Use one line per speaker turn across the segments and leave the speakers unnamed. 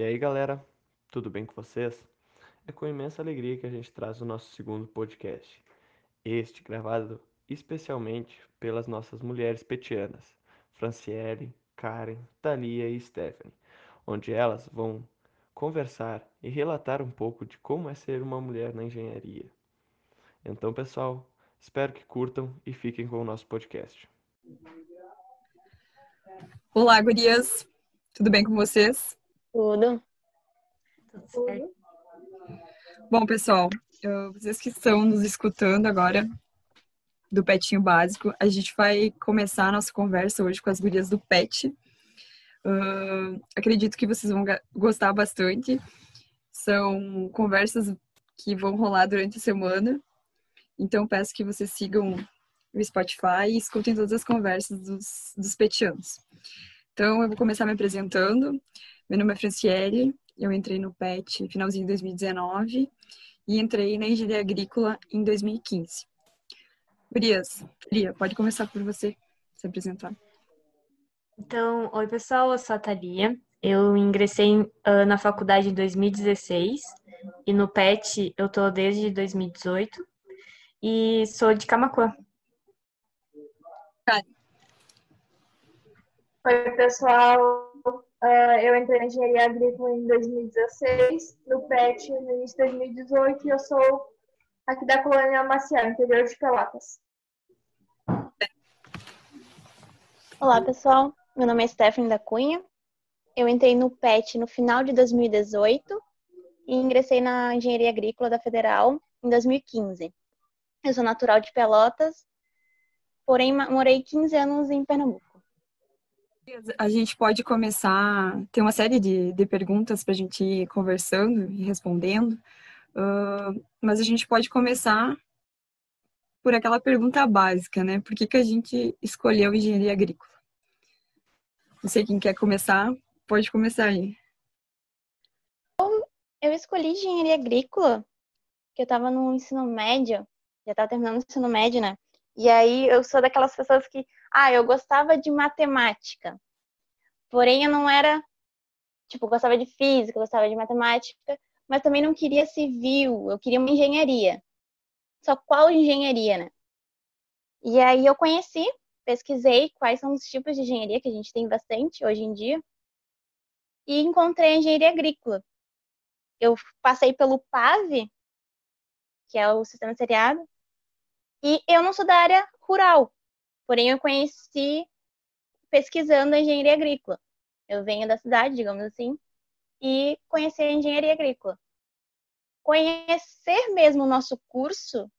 E aí, galera, tudo bem com vocês? É com imensa alegria que a gente traz o nosso segundo podcast. Este gravado especialmente pelas nossas mulheres petianas, Franciele, Karen, Thalia e Stephanie, onde elas vão conversar e relatar um pouco de como é ser uma mulher na engenharia. Então, pessoal, espero que curtam e fiquem com o nosso podcast.
Olá, gurias. Tudo bem com vocês?
Tudo.
Tudo certo.
Bom, pessoal, vocês que estão nos escutando agora do Petinho Básico, a gente vai começar a nossa conversa hoje com as gurias do Pet. Uh, acredito que vocês vão gostar bastante. São conversas que vão rolar durante a semana. Então, peço que vocês sigam o Spotify e escutem todas as conversas dos, dos petianos. Então, eu vou começar me apresentando. Meu nome é Franciele, eu entrei no PET finalzinho de 2019 e entrei na engenharia agrícola em 2015. Brias, Lia, pode começar por você se apresentar.
Então, oi pessoal, eu sou a Thalia. Eu ingressei uh, na faculdade em 2016 e no PET eu tô desde 2018 e sou de Camacuã.
Oi pessoal, Uh, eu entrei na engenharia agrícola em 2016, no PET no início de 2018, e eu sou aqui da colônia Maciel, interior de Pelotas.
Olá, pessoal. Meu nome é Stephanie da Cunha. Eu entrei no PET no final de 2018 e ingressei na engenharia agrícola da Federal em 2015. Eu sou natural de Pelotas, porém morei 15 anos em Pernambuco.
A gente pode começar, tem uma série de, de perguntas para a gente ir conversando e respondendo, uh, mas a gente pode começar por aquela pergunta básica, né? Por que, que a gente escolheu engenharia agrícola? Não sei quem quer começar, pode começar aí.
Eu escolhi engenharia agrícola, porque eu estava no ensino médio, já estava terminando o ensino médio, né? E aí eu sou daquelas pessoas que, ah, eu gostava de matemática. Porém, eu não era, tipo, gostava de física, gostava de matemática, mas também não queria civil, eu queria uma engenharia. Só qual engenharia, né? E aí eu conheci, pesquisei quais são os tipos de engenharia que a gente tem bastante hoje em dia e encontrei a engenharia agrícola. Eu passei pelo PAV, que é o sistema seriado, e eu não sou da área rural, porém eu conheci pesquisando a engenharia agrícola. Eu venho da cidade, digamos assim, e conheci a engenharia agrícola. Conhecer mesmo o nosso curso,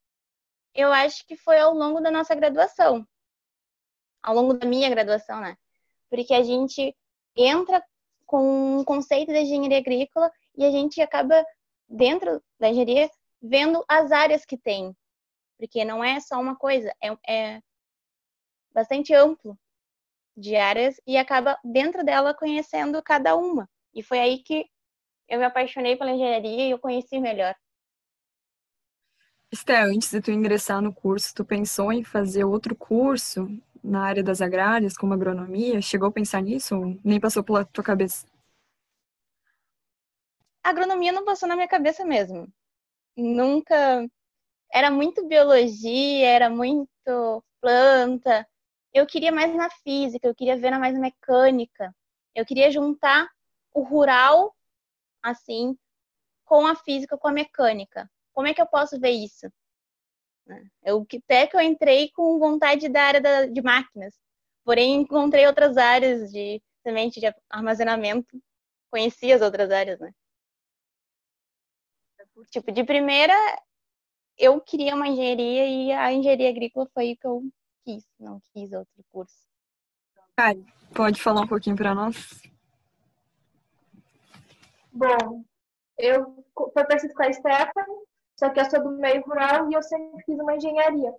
eu acho que foi ao longo da nossa graduação, ao longo da minha graduação, né? Porque a gente entra com um conceito da engenharia agrícola e a gente acaba, dentro da engenharia, vendo as áreas que tem porque não é só uma coisa, é, é bastante amplo de áreas e acaba dentro dela conhecendo cada uma. E foi aí que eu me apaixonei pela engenharia e eu conheci melhor.
Esté, antes de tu ingressar no curso, tu pensou em fazer outro curso na área das agrárias, como agronomia? Chegou a pensar nisso ou nem passou pela tua cabeça?
A agronomia não passou na minha cabeça mesmo. Nunca era muito biologia, era muito planta. Eu queria mais na física, eu queria ver mais na mecânica. Eu queria juntar o rural, assim, com a física, com a mecânica. Como é que eu posso ver isso? Eu até que eu entrei com vontade da área da, de máquinas, porém encontrei outras áreas de semente de armazenamento, conheci as outras áreas, né? Tipo, de primeira eu queria uma engenharia e a engenharia agrícola foi o que eu quis, não quis outro curso.
Kari, pode falar um pouquinho para nós?
Bom, eu foi parecido com a Stephanie, só que eu sou do meio rural e eu sempre fiz uma engenharia.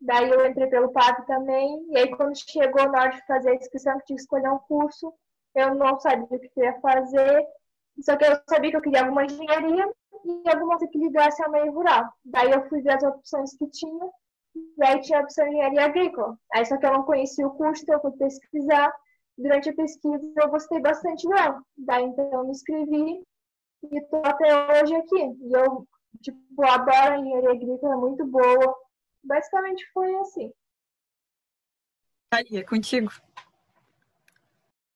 Daí eu entrei pelo PAP também, e aí quando chegou na hora de fazer a inscrição, que tinha que escolher um curso, eu não sabia o que eu ia fazer, só que eu sabia que eu queria alguma engenharia, e alguma que ligasse ao meio rural. Daí eu fui ver as opções que tinha, e aí tinha a opção de engenharia agrícola. Aí só que eu não conhecia o curso, então eu fui pesquisar, durante a pesquisa eu gostei bastante dela. Daí então eu me inscrevi e tô até hoje aqui. E eu, tipo, adoro a engenharia agrícola, é muito boa. Basicamente foi assim.
Aí, é contigo.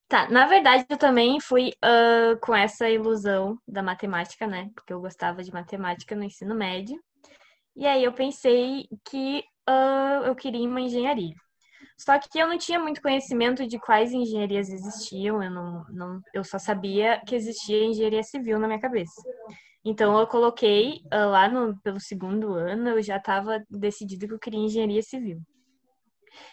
Tá, na verdade eu também fui uh, com essa ilusão da matemática, né? Porque eu gostava de matemática no ensino médio. E aí eu pensei que uh, eu queria uma engenharia. Só que eu não tinha muito conhecimento de quais engenharias existiam, eu, não, não, eu só sabia que existia engenharia civil na minha cabeça. Então eu coloquei uh, lá no, pelo segundo ano, eu já estava decidido que eu queria engenharia civil.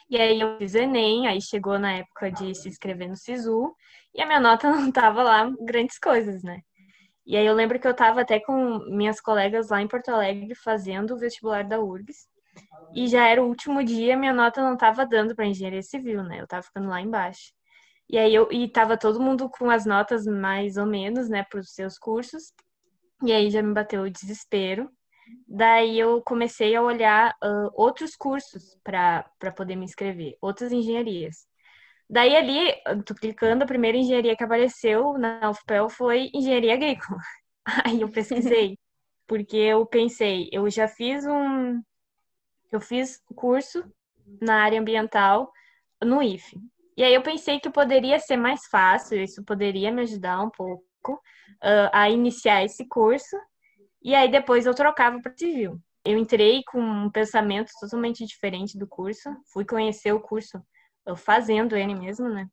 E aí eu fiz Enem, aí chegou na época de se inscrever no SISU, e a minha nota não tava lá grandes coisas, né? E aí eu lembro que eu tava até com minhas colegas lá em Porto Alegre fazendo o vestibular da URGS, e já era o último dia, minha nota não tava dando para engenharia civil, né? Eu tava ficando lá embaixo. E aí eu e tava todo mundo com as notas mais ou menos, né, para os seus cursos. E aí já me bateu o desespero. Daí eu comecei a olhar uh, outros cursos para poder me inscrever, outras engenharias. Daí ali, tô clicando, a primeira engenharia que apareceu na UFPEL foi engenharia agrícola. Aí eu pesquisei, porque eu pensei, eu já fiz um. Eu fiz curso na área ambiental no IFE. E aí eu pensei que poderia ser mais fácil, isso poderia me ajudar um pouco uh, a iniciar esse curso e aí depois eu trocava para civil. Eu entrei com um pensamento totalmente diferente do curso, fui conhecer o curso fazendo ele mesmo, né?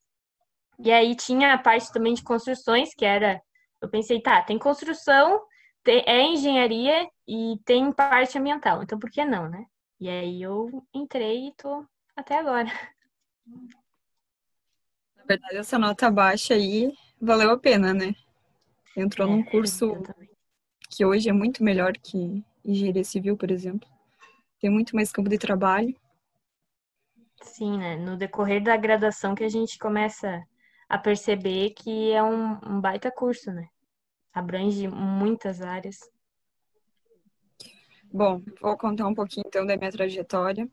E aí tinha a parte também de construções, que era. Eu pensei, tá, tem construção, tem, é engenharia e tem parte ambiental, então por que não, né? E aí eu entrei e tô até agora.
Na verdade, essa nota baixa aí valeu a pena, né? Entrou é, num curso que hoje é muito melhor que engenharia civil, por exemplo. Tem muito mais campo de trabalho.
Sim, né? No decorrer da graduação que a gente começa a perceber que é um, um baita curso, né? Abrange muitas áreas.
Bom, vou contar um pouquinho então da minha trajetória.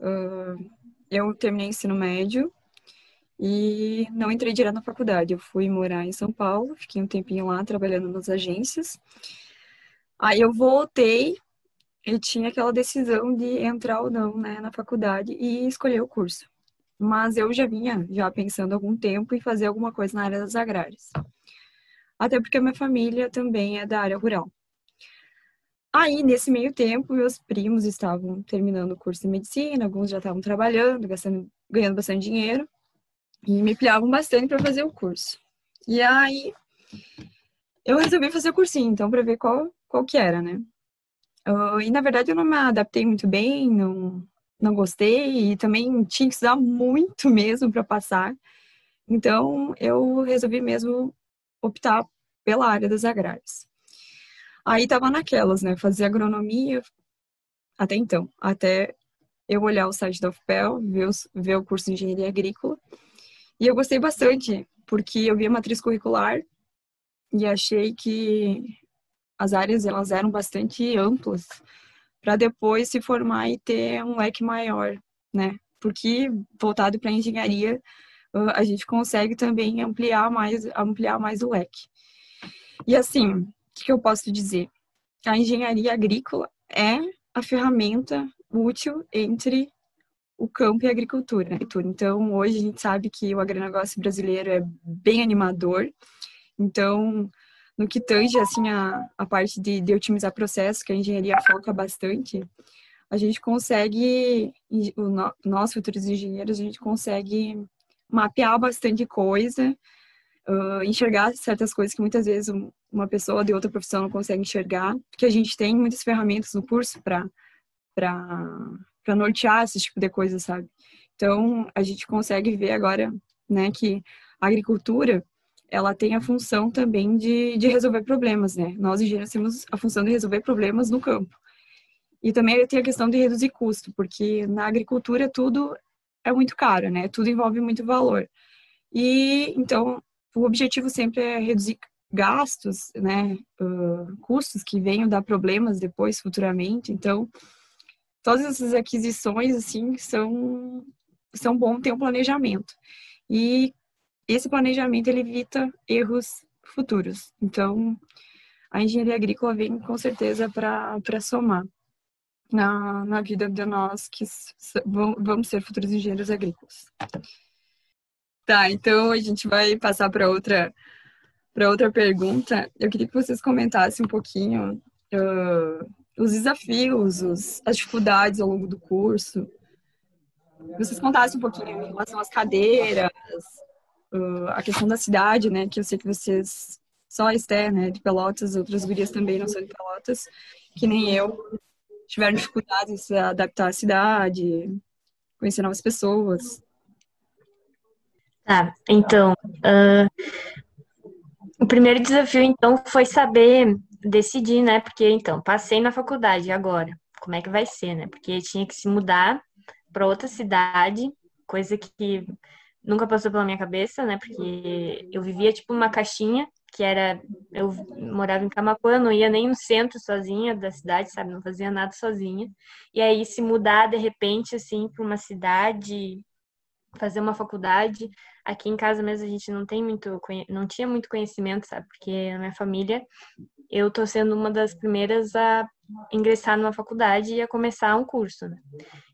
Uh, eu terminei ensino médio e não entrei direto na faculdade. Eu fui morar em São Paulo, fiquei um tempinho lá trabalhando nas agências. Aí eu voltei e tinha aquela decisão de entrar ou não, né, na faculdade e escolher o curso. Mas eu já vinha já pensando algum tempo em fazer alguma coisa na área das agrárias. Até porque a minha família também é da área rural. Aí, nesse meio tempo, meus primos estavam terminando o curso de medicina, alguns já estavam trabalhando, gastando, ganhando bastante dinheiro, e me pilhavam bastante para fazer o curso. E aí, eu resolvi fazer o cursinho, então, para ver qual qual que era, né? Uh, e na verdade eu não me adaptei muito bem, não, não gostei e também tinha que estudar muito mesmo para passar. Então eu resolvi mesmo optar pela área das agrárias. Aí tava naquelas, né? Fazer agronomia até então, até eu olhar o site da UFPEL, ver, os, ver o curso de engenharia agrícola. E eu gostei bastante, porque eu vi a matriz curricular e achei que as áreas elas eram bastante amplas para depois se formar e ter um leque maior, né? Porque voltado para engenharia a gente consegue também ampliar mais ampliar mais o leque. E assim, o que eu posso dizer? A engenharia agrícola é a ferramenta útil entre o campo e a agricultura. Então, hoje a gente sabe que o agronegócio brasileiro é bem animador. Então, no que tange assim a, a parte de, de otimizar processos, que a engenharia foca bastante, a gente consegue, nós futuros engenheiros, a gente consegue mapear bastante coisa, uh, enxergar certas coisas que muitas vezes uma pessoa de outra profissão não consegue enxergar, porque a gente tem muitas ferramentas no curso para para nortear esse tipo de coisa, sabe? Então, a gente consegue ver agora, né, que a agricultura ela tem a função também de, de resolver problemas, né? Nós engenheiros temos a função de resolver problemas no campo. E também tem a questão de reduzir custo, porque na agricultura tudo é muito caro, né? Tudo envolve muito valor. E então o objetivo sempre é reduzir gastos, né? Uh, custos que venham dar problemas depois futuramente. Então todas essas aquisições assim são são bom ter um planejamento. E esse planejamento ele evita erros futuros. Então, a engenharia agrícola vem com certeza para somar na, na vida de nós que vamos ser futuros engenheiros agrícolas. Tá, então a gente vai passar para outra para outra pergunta. Eu queria que vocês comentassem um pouquinho uh, os desafios, os, as dificuldades ao longo do curso. Vocês contassem um pouquinho em relação às cadeiras, uh, a questão da cidade, né? Que eu sei que vocês, só a Esther, né, de Pelotas, outras gurias também não são de Pelotas, que nem eu, tiveram dificuldades em se adaptar à cidade, conhecer novas pessoas.
Tá, então, uh, o primeiro desafio, então, foi saber decidir, né? Porque, então, passei na faculdade, agora? Como é que vai ser, né? Porque tinha que se mudar para outra cidade, coisa que nunca passou pela minha cabeça, né? Porque eu vivia tipo uma caixinha, que era eu morava em Camacuã, não ia nem no centro sozinha da cidade, sabe? Não fazia nada sozinha. E aí se mudar de repente assim para uma cidade, fazer uma faculdade, aqui em casa mesmo a gente não tem muito não tinha muito conhecimento, sabe? Porque na minha família eu tô sendo uma das primeiras a ingressar numa faculdade e a começar um curso, né?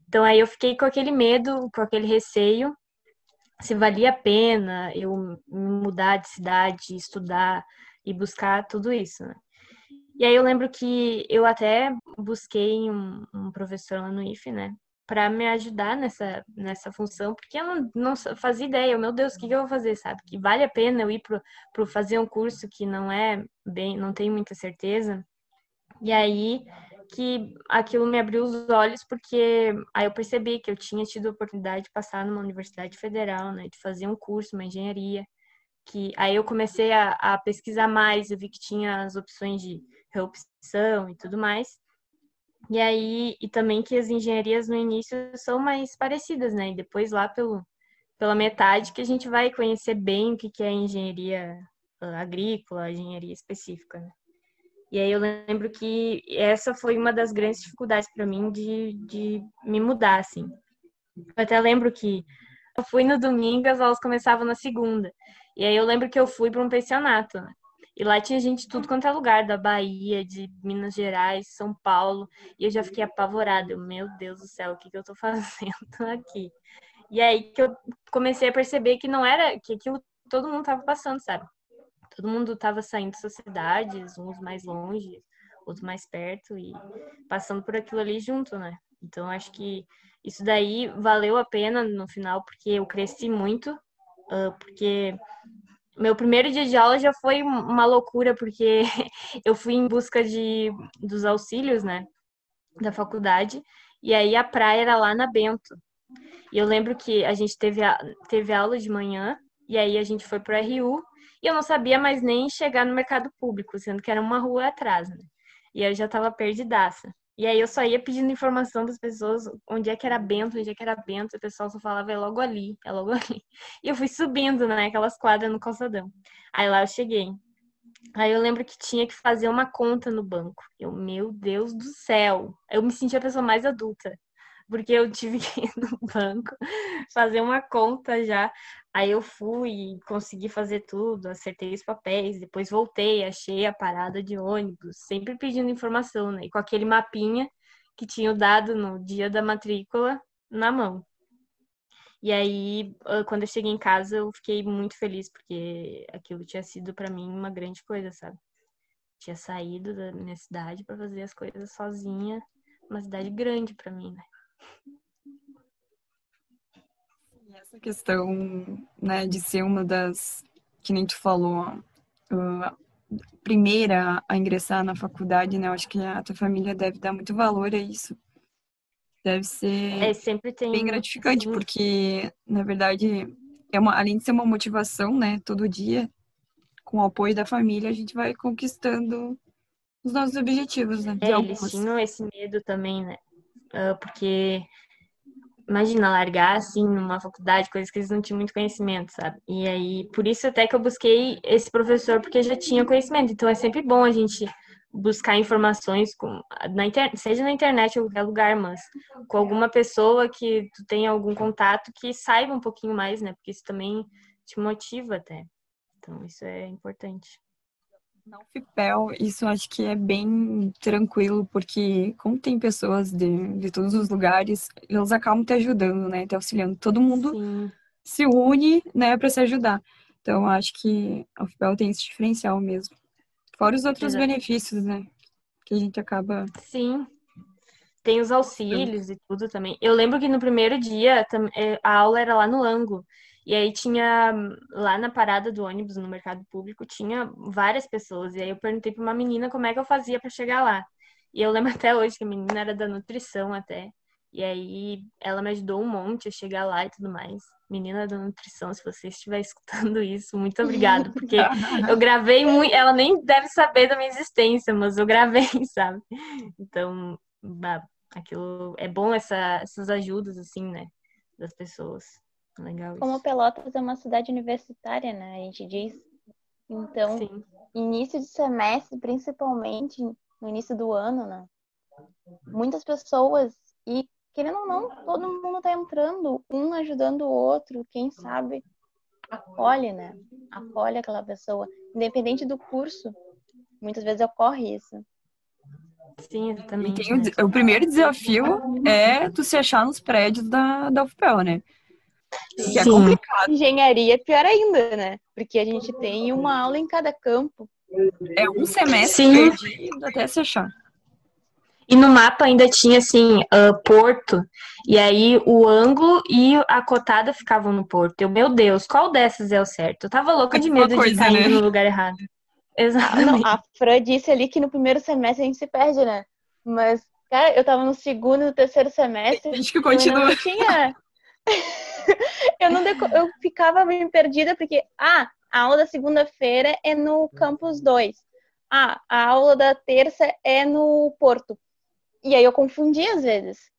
Então aí eu fiquei com aquele medo, com aquele receio se valia a pena eu mudar de cidade, estudar e buscar tudo isso, né? E aí eu lembro que eu até busquei um, um professor lá no IFE, né? Para me ajudar nessa, nessa função, porque eu não, não fazia ideia, meu Deus, o que, que eu vou fazer, sabe? Que vale a pena eu ir para fazer um curso que não é bem, não tem muita certeza. E aí que aquilo me abriu os olhos, porque aí eu percebi que eu tinha tido a oportunidade de passar numa universidade federal, né, de fazer um curso, uma engenharia, que aí eu comecei a, a pesquisar mais, eu vi que tinha as opções de reopção e tudo mais. E aí, e também que as engenharias no início são mais parecidas, né? E depois lá pelo, pela metade que a gente vai conhecer bem o que, que é engenharia agrícola, engenharia específica, né? E aí eu lembro que essa foi uma das grandes dificuldades para mim de, de me mudar, assim. Eu até lembro que eu fui no domingo, as aulas começavam na segunda. E aí eu lembro que eu fui para um pensionato, né? E lá tinha gente de tudo quanto é lugar, da Bahia, de Minas Gerais, São Paulo. E eu já fiquei apavorada. Eu, meu Deus do céu, o que, que eu tô fazendo aqui? E aí que eu comecei a perceber que não era, que aquilo todo mundo tava passando, sabe? Todo mundo estava saindo dessas cidades, uns mais longe, outros mais perto e passando por aquilo ali junto, né? Então acho que isso daí valeu a pena no final porque eu cresci muito, porque meu primeiro dia de aula já foi uma loucura porque eu fui em busca de dos auxílios, né, da faculdade e aí a praia era lá na Bento. E eu lembro que a gente teve, a, teve aula de manhã e aí a gente foi para RU e eu não sabia mais nem chegar no mercado público, sendo que era uma rua atrás, né? E eu já tava perdidaça. E aí eu só ia pedindo informação das pessoas, onde é que era Bento, onde é que era Bento, e o pessoal só falava, é logo ali, é logo ali. E eu fui subindo, né, aquelas quadras no calçadão. Aí lá eu cheguei. Aí eu lembro que tinha que fazer uma conta no banco. Eu, meu Deus do céu. Eu me senti a pessoa mais adulta porque eu tive que ir no banco fazer uma conta já. Aí eu fui consegui fazer tudo, acertei os papéis, depois voltei, achei a parada de ônibus, sempre pedindo informação, né? E com aquele mapinha que tinha dado no dia da matrícula na mão. E aí, quando eu cheguei em casa, eu fiquei muito feliz, porque aquilo tinha sido para mim uma grande coisa, sabe? Tinha saído da minha cidade para fazer as coisas sozinha, uma cidade grande para mim, né?
Essa questão, né, de ser uma das, que nem tu falou, uh, primeira a ingressar na faculdade, né, eu acho que a tua família deve dar muito valor a isso. Deve ser
é, sempre tem...
bem gratificante, porque, na verdade, é uma, além de ser uma motivação, né, todo dia, com o apoio da família, a gente vai conquistando os nossos objetivos, né?
É, eles tinham esse medo também, né? Uh, porque imagina, largar assim numa faculdade, coisas que eles não tinham muito conhecimento, sabe? E aí, por isso até que eu busquei esse professor, porque já tinha conhecimento. Então é sempre bom a gente buscar informações com, na internet, seja na internet ou qualquer lugar, mas com alguma pessoa que tu tenha algum contato que saiba um pouquinho mais, né? Porque isso também te motiva até. Então, isso é importante.
Na UFPEL, isso acho que é bem tranquilo, porque como tem pessoas de, de todos os lugares, eles acabam te ajudando, né? Te auxiliando. Todo mundo
Sim.
se une, né, para se ajudar. Então, acho que a UFPEL tem esse diferencial mesmo. Fora os outros
Exato.
benefícios, né? Que a gente acaba.
Sim. Tem os auxílios e tudo também. Eu lembro que no primeiro dia eh, a aula era lá no Ango. E aí tinha lá na parada do ônibus no mercado público tinha várias pessoas. E aí eu perguntei para uma menina como é que eu fazia para chegar lá. E eu lembro até hoje que a menina era da nutrição até. E aí ela me ajudou um monte a chegar lá e tudo mais. Menina da nutrição, se você estiver escutando isso, muito obrigada, porque eu gravei muito, ela nem deve saber da minha existência, mas eu gravei, sabe? Então, aquilo é bom essa, essas ajudas assim, né, das pessoas. Legal
Como
isso.
Pelotas é uma cidade universitária, né? A gente diz. Então,
Sim,
início de semestre, principalmente no início do ano, né? Muitas pessoas, e querendo ou não, todo mundo tá entrando, um ajudando o outro, quem sabe acolhe, né? Acolhe aquela pessoa, independente do curso. Muitas vezes ocorre isso.
sim,
E
exatamente.
tem o,
né?
de- o primeiro desafio é tu se achar nos prédios da, da UFPEL, né? Que é complicado.
Engenharia é pior ainda, né? Porque a gente tem uma aula em cada campo.
É um semestre
Sim.
perdido até se achar.
E no mapa ainda tinha assim, ah, Porto, e aí o ângulo e a cotada ficavam no Porto. Eu, meu Deus, qual dessas é o certo? Eu tava louca de
Alguma
medo de
coisa,
estar
né?
indo no lugar errado.
Ah, não,
Exatamente.
a Fran disse ali que no primeiro semestre a gente se perde, né? Mas, cara, eu tava no segundo e no terceiro semestre.
Tem gente que continua.
não tinha. eu não deco... eu ficava meio perdida porque ah, a aula da segunda-feira é no campus 2. Ah, a aula da terça é no Porto. E aí eu confundia às vezes.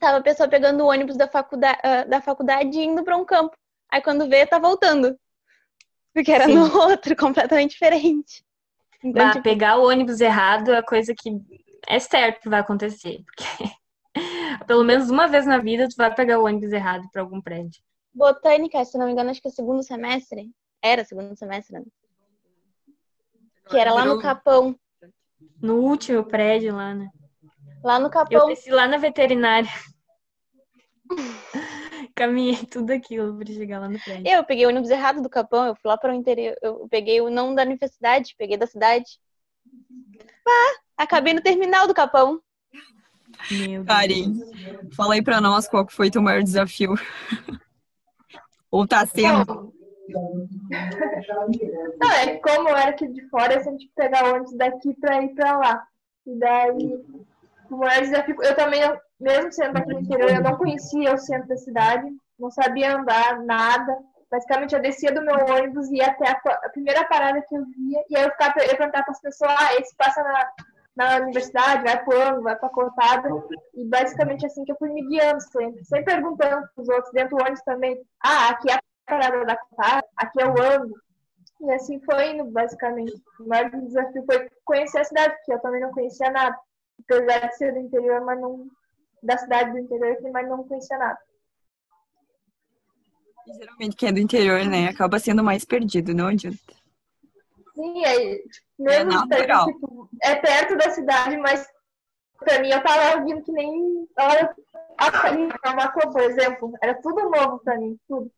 Tava a pessoa pegando o ônibus da faculdade, da faculdade e indo para um campo. Aí quando vê, tá voltando. Porque era
Sim.
no outro, completamente diferente. Então,
Bah,
tipo,
pegar o ônibus errado é a coisa que é certo que vai acontecer. Porque pelo menos uma vez na vida tu vai pegar o ônibus errado para algum prédio.
botânica, se não me engano, acho que é segundo semestre. Era segundo semestre, né? Que era lá no Capão.
No último prédio lá, né?
Lá no
Eu
Capão.
desci lá na veterinária. Caminhei tudo aquilo para chegar lá no prédio.
Eu peguei o ônibus errado do Capão, eu fui lá para o interior, eu peguei o não da universidade, peguei da cidade. Ah, acabei no terminal do Capão.
Meu Deus.
Karen, fala aí pra nós qual que foi teu maior desafio. Ou tá sendo.
Não, é que como era aqui de fora, tinha que pegar o ônibus daqui pra ir pra lá. E daí, o maior desafio, eu também, eu- mesmo sendo aqui no interior, eu não conhecia o centro da cidade, não sabia andar, nada. Basicamente, eu descia do meu ônibus e ia até a, a primeira parada que eu via, e aí eu, ficava, eu perguntava para as pessoas, ah, esse passa na, na universidade, vai pro ângulo, vai pra cortada, e basicamente assim que eu fui me guiando sempre, sempre perguntando pros outros, dentro do ônibus também, ah, aqui é a parada da cortada, aqui é o ângulo, e assim foi indo, basicamente. O maior desafio foi conhecer a cidade, porque eu também não conhecia nada. Apesar de ser do interior, mas não. Da cidade do interior, mas não conhecia nada.
Geralmente quem é do interior, né? Acaba sendo mais perdido, não adianta.
Sim, aí, tipo, mesmo
É natural.
tipo, é perto da cidade, mas pra mim eu tava ouvindo que nem. Olha, a Macô, por exemplo, era tudo novo pra mim, tudo.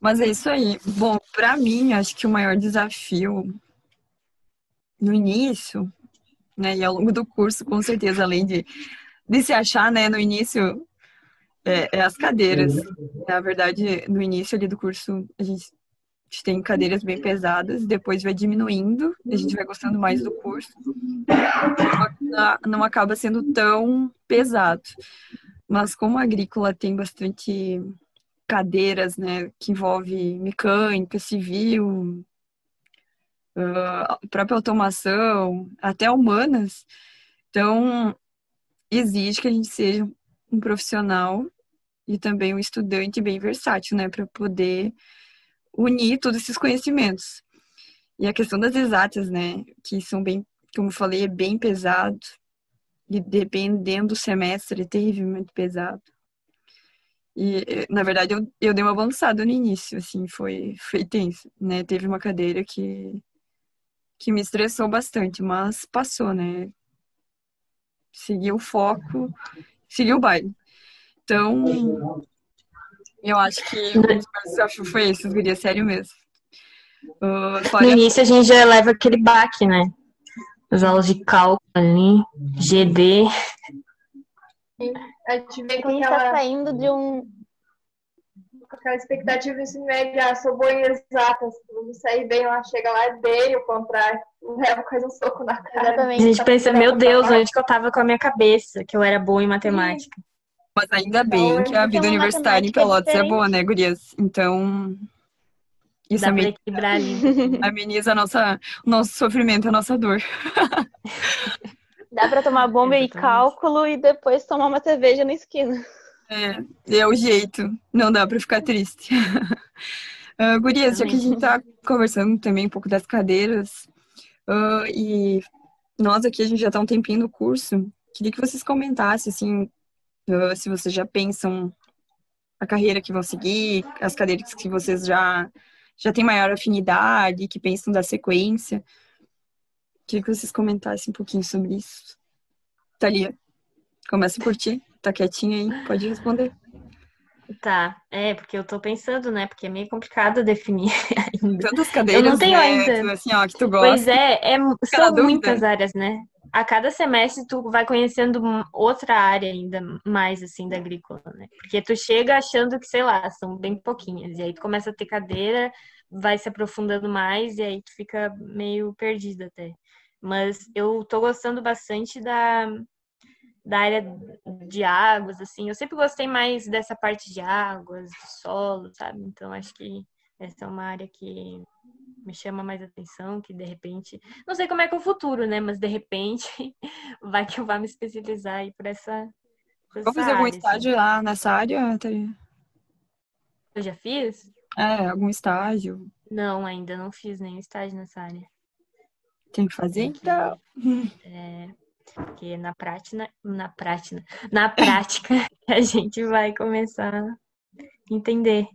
Mas é isso aí. Bom, pra mim, acho que o maior desafio no início, né, e ao longo do curso, com certeza, além de, de se achar, né, no início, é, é as cadeiras. Na verdade, no início ali do curso, a gente, a gente tem cadeiras bem pesadas, depois vai diminuindo, a gente vai gostando mais do curso, não- acaba sendo tão pesado. Mas como a agrícola tem bastante cadeiras, né, que envolve mecânica, civil, ah, própria automação, até humanas. Então, exige que a gente seja um profissional e também um estudante bem versátil, né, para poder unir todos esses conhecimentos. E a questão das exatas, né, que são bem, como eu falei, é bem pesado e dependendo do semestre, é terrivelmente pesado. E, na verdade, eu, eu dei uma avançada no início, assim, foi, foi tenso, né? Teve uma cadeira que, que me estressou bastante, mas passou, né? Segui o foco, segui o baile. Então, eu acho que o desafio foi esse, os sério mesmo.
Uh, no início a gente já leva aquele baque, né? As aulas de cálculo ali, GD.
A gente vem com
A gente
aquela,
tá saindo de um.
com aquela expectativa de ensino médio, ah, sou boa em exatas, vou sair bem lá, chega lá, é bem o contrário. Leva quase um soco na cara.
A
Exatamente.
gente pensa, meu Deus, onde que eu tava com a minha cabeça, que eu era boa em matemática.
Mas ainda bem que a vida
Então,
universitária em
é
Pelotas é
diferente.
boa, né, gurias? Então, isso
Dá pra
ame-
equilibrar ali.
ameniza a nossa, o nosso sofrimento, a nossa dor.
Dá pra tomar bomba e
Exatamente.
cálculo e depois tomar uma cerveja na esquina.
É, é o jeito. Não dá pra ficar triste. Ah, gurias, já que a gente tá conversando também um pouco das cadeiras, ah, e nós aqui, a gente já tá um tempinho no curso, queria que vocês comentassem, assim, se vocês já pensam a carreira que vão seguir, as cadeiras que vocês já, já têm maior afinidade, que pensam da sequência. Queria que vocês comentassem um pouquinho sobre isso. Thalia, começa por ti. Tá quietinha aí, pode responder.
Tá, é, porque eu tô pensando, né? Porque é meio complicado definir ainda.
Tantas cadeiras,
tenho
né,
ainda.
assim, ó, que tu gosta.
Pois é, é são
dúvida.
muitas áreas, né? A cada semestre tu vai conhecendo outra área ainda mais, assim, da agrícola, né? Porque tu chega achando que, sei lá, são bem pouquinhas. E aí tu começa a ter cadeira, vai se aprofundando mais e aí tu fica meio perdida até. Mas eu tô gostando bastante da, da área de águas, assim. Eu sempre gostei mais dessa parte de águas, de solo, sabe? Então acho que essa é uma área que me chama mais atenção, que de repente, não sei como é que é o futuro, né? Mas de repente vai que eu vá me especializar aí por essa, por
Vou fazer algum
área, assim.
estágio lá nessa área, Thalia?
Eu já fiz?
É, algum estágio.
Não, ainda não fiz nenhum estágio nessa área.
Tem que fazer,
Tem que-
então.
É, porque na prática, na prática, na prática a gente vai começar a entender.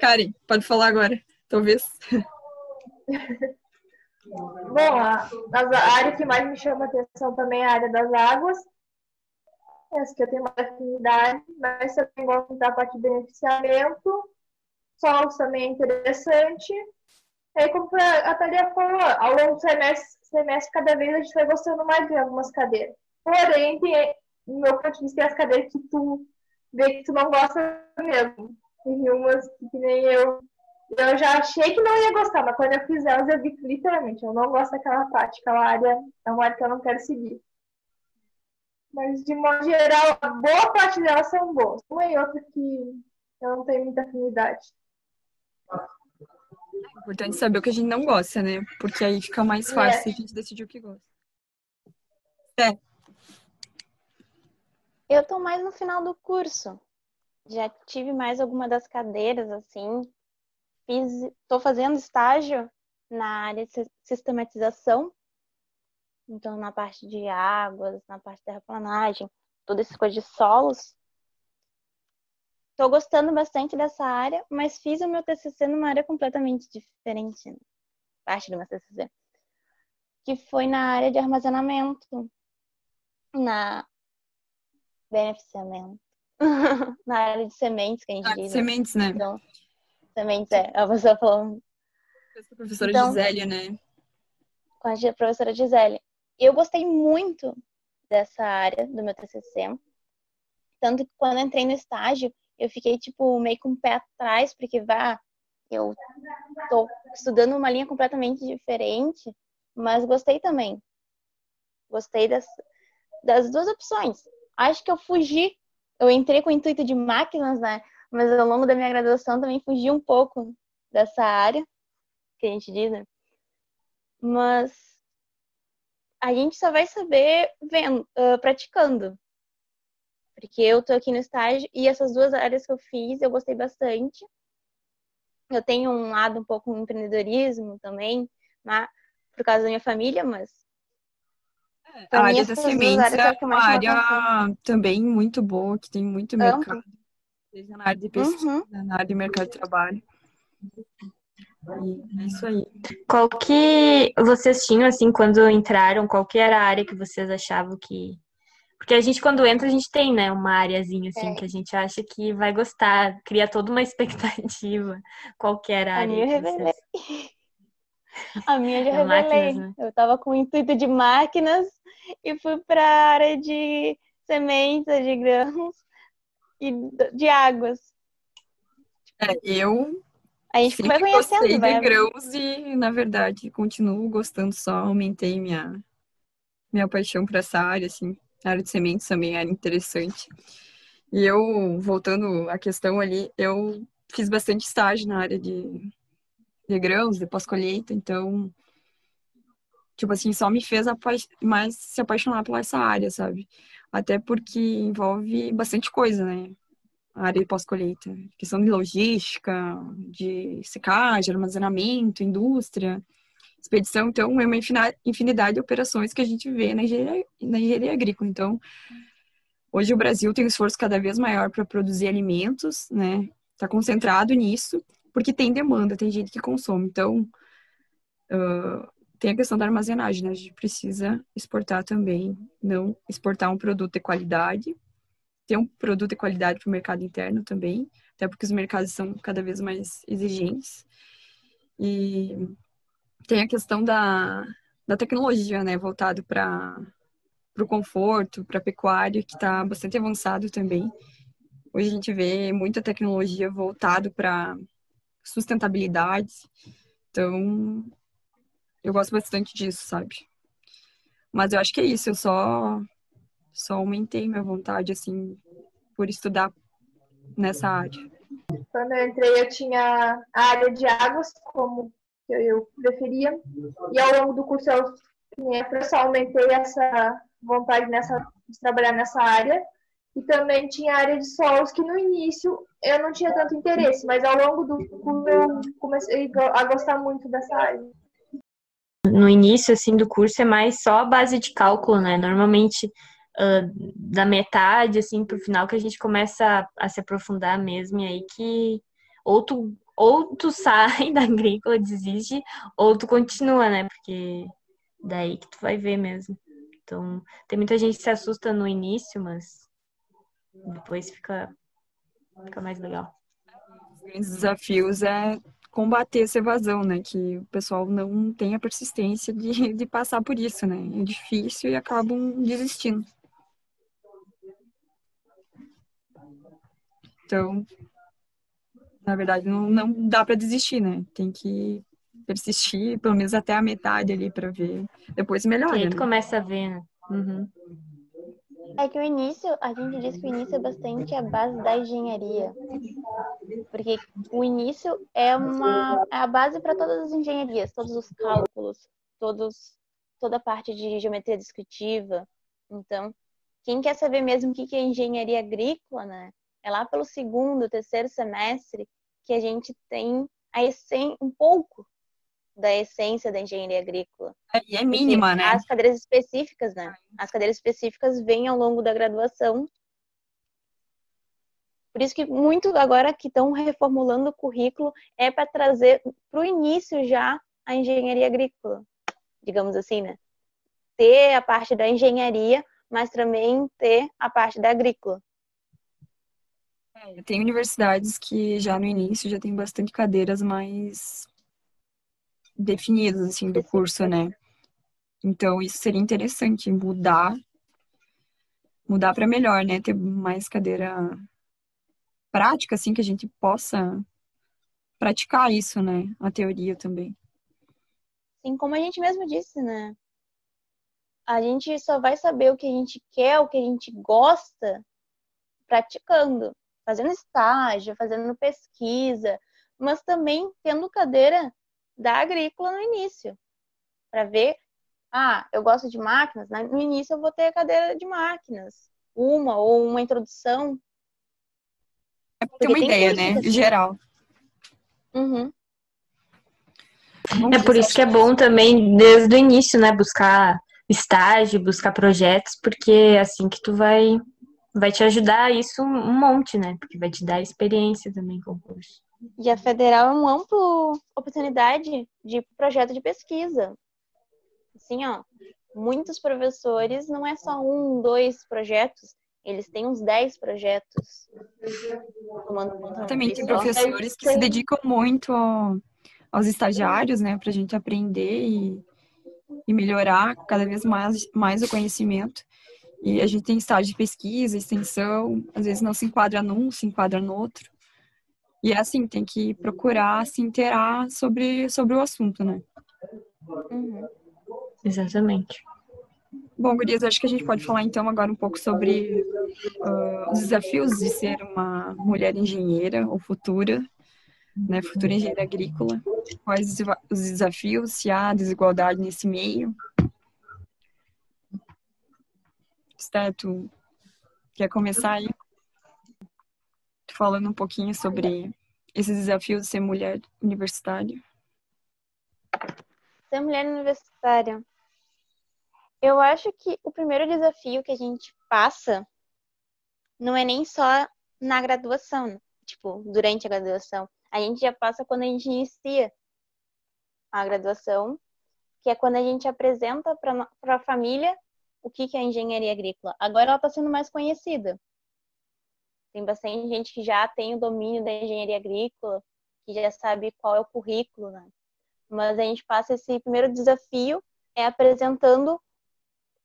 Karen, pode falar agora, talvez.
Bom, a, a área que mais me chama atenção também é a área das águas. Essa que eu tenho mais afinidade, mas também gosto da parte de beneficiamento. Solos também é interessante. E aí, como a Thalia falou, ao longo do semestre, semestre, cada vez a gente vai gostando mais de algumas cadeiras. Porém, tem, no meu ponto de vista, tem as cadeiras que tu vê que tu não gosta mesmo. Tem umas que, que nem eu, eu já achei que não ia gostar, mas quando eu fiz elas, eu vi que literalmente eu não gosto daquela parte, aquela área é uma área que eu não quero seguir. Mas, de modo geral, a boa parte delas são boas. Uma e outra que eu não tenho muita afinidade.
É importante saber o que a gente não gosta, né? Porque aí fica mais fácil a gente decidir o que gosta.
Eu tô mais no final do curso. Já tive mais alguma das cadeiras, assim. Tô fazendo estágio na área de sis- sistematização. Então, na parte de águas, na parte de terraplanagem, toda essa coisa de solos. Tô gostando bastante dessa área, mas fiz o meu TCC numa área completamente diferente, parte do meu TCC, que foi na área de armazenamento, na beneficiamento, na área de sementes que a gente
Ah,
diz. né?
sementes, né?
Então, sementes é, a pessoa falou
A professora
Então-
Gisélia, né?
com a professora Gisele. Eu gostei muito dessa área do meu TCC. Tanto que quando eu entrei no estágio, eu fiquei, tipo, meio com o pé atrás, porque, vá, eu tô estudando uma linha completamente diferente, mas gostei também. Gostei das, das duas opções. Acho que eu fugi. Eu entrei com o intuito de máquinas, né? Mas ao longo da minha graduação também fugi um pouco dessa área, que a gente diz, né? Mas a gente só vai saber vendo, ah, praticando. Porque eu tô aqui no estágio e essas duas áreas que eu fiz, eu gostei bastante. Eu tenho um lado um pouco empreendedorismo também, por causa da minha família, mas Pra
a área das sementes
é
é uma área também muito boa, que tem muito mercado, seja na área de pesquisa,
Uhum.
na área de mercado de trabalho. E é isso aí.
Qual que vocês tinham, assim, quando entraram, qual que era a área que vocês achavam que... Porque a gente, quando entra, a gente tem, né, uma areazinha, assim,
É.
que a gente acha que vai gostar, cria toda uma expectativa. Qual que era a
A
área
minha eu revelei.
vocês...
A minha eu já
É máquinas,
revelei.
né?
Eu tava com o intuito de máquinas e fui para a área de sementes, de grãos e de águas.
É, eu
A gente vai
sempre gostei
conhecendo,
de
vai.
grãos e, na verdade, continuo gostando, só aumentei minha, minha paixão por essa área, assim. A área de sementes também era interessante. E eu, voltando à questão ali, eu fiz bastante estágio na área de, de grãos, de pós-colheita, então, tipo assim, só me fez mais se apaixonar por essa área, sabe? Até porque envolve bastante coisa, né? A área de pós-colheita, questão de logística, de secagem, armazenamento, indústria, expedição, então é uma infinidade de operações que a gente vê na engenharia, na engenharia agrícola. Então, hoje o Brasil tem um esforço cada vez maior para produzir alimentos, né? Está concentrado nisso, porque tem demanda, tem gente que consome. Então, ah, tem a questão da armazenagem, né? A gente precisa exportar também, não exportar um produto de qualidade, ter um produto de qualidade para o mercado interno também, até porque os mercados são cada vez mais exigentes. E tem a questão da, da tecnologia, né? Voltado para o conforto, para a pecuária, que está bastante avançado também. Hoje a gente vê muita tecnologia voltado para sustentabilidade. Então, eu gosto bastante disso, sabe? Mas eu acho que é isso, eu só só aumentei minha vontade assim por estudar nessa área.
Quando eu entrei, eu tinha a área de águas como eu, preferia. E ao longo do curso, eu, eu só aumentei essa vontade nessa, de trabalhar nessa área. E também tinha a área de solos, que no início eu não tinha tanto interesse, mas ao longo do curso eu comecei a gostar muito dessa área.
No início, assim, do curso é mais só a base de cálculo, né? Normalmente, ah, da metade, assim, pro final que a gente começa a, a se aprofundar mesmo, e aí que ou tu sai da agrícola, desiste, ou tu continua, né? Porque daí que tu vai ver mesmo. Então, tem muita gente que se assusta no início, mas depois fica, fica mais legal.
Os grandes desafios é combater essa evasão, né? Que o pessoal não tem a persistência de, de passar por isso, né? É difícil e acabam desistindo. Então, na verdade, não, não dá para desistir, né? Tem que persistir, pelo menos até a metade ali para ver. Depois melhora,
aí tu
né?
começa a ver, né? Uhum.
É que o início, a gente diz que o início é bastante a base da engenharia. Porque o início é uma é a base para todas as engenharias, todos os cálculos, todos toda a parte de geometria descritiva. Então, quem quer saber mesmo o que é engenharia agrícola, né? É lá pelo segundo, terceiro semestre que a gente tem a essen um pouco da essência da engenharia agrícola.
E é mínima, né?
As cadeiras específicas, né? As cadeiras específicas vêm ao longo da graduação. Por isso que muito agora que estão reformulando o currículo é para trazer para o início já a engenharia agrícola, digamos assim, né? Ter a parte da engenharia, mas também ter a parte da agrícola.
É, Tem universidades que já no início já tem bastante cadeiras mais definidas assim do curso, né? Então isso seria interessante mudar, mudar para melhor, né? Ter mais cadeira prática assim que a gente possa praticar isso, né? A teoria também.
Assim como a gente mesmo disse, né? A gente só vai saber o que a gente quer, o que a gente gosta, praticando, fazendo estágio, fazendo pesquisa, mas também tendo cadeira da agrícola no início, para ver, ah, eu gosto de máquinas, né? no início eu vou ter a cadeira de máquinas, uma ou uma introdução.
É para ter uma
Porque
ideia,
cursos
né?
assim.
Geral.
Uhum.
É por isso que é bom também, desde o início, né, buscar estágio, buscar projetos, porque é assim que tu vai vai te ajudar isso um monte, né? Porque vai te dar experiência também com o curso.
E a federal é uma ampla oportunidade de projeto de pesquisa. Assim, ó, muitos professores não é só um, dois projetos, eles têm uns dez projetos.
Também tem professores que se dedicam muito aos estagiários, né, para a gente aprender e, e melhorar cada vez mais, mais o conhecimento. E a gente tem estágio de pesquisa, extensão, às vezes não se enquadra num, se enquadra no outro. E é assim, tem que procurar se inteirar sobre, sobre o assunto, né?
Uhum. Exatamente.
Bom, Gurias, acho que a gente pode falar então agora um pouco sobre uh, os desafios de ser uma mulher engenheira ou futura, né, futura engenheira agrícola. Quais os desafios, se há desigualdade nesse meio. Esther, tu quer começar aí? Falando um pouquinho sobre esses desafios de ser mulher universitária.
Ser mulher universitária. Eu acho que o primeiro desafio que a gente passa não é nem só na graduação, tipo, durante a graduação. A gente já passa quando a gente inicia a graduação, que é quando a gente apresenta para a família o que, que é engenharia agrícola. Agora ela está sendo mais conhecida. Tem bastante gente que já tem o domínio da engenharia agrícola, que já sabe qual é o currículo, né? Mas a gente passa esse primeiro desafio é apresentando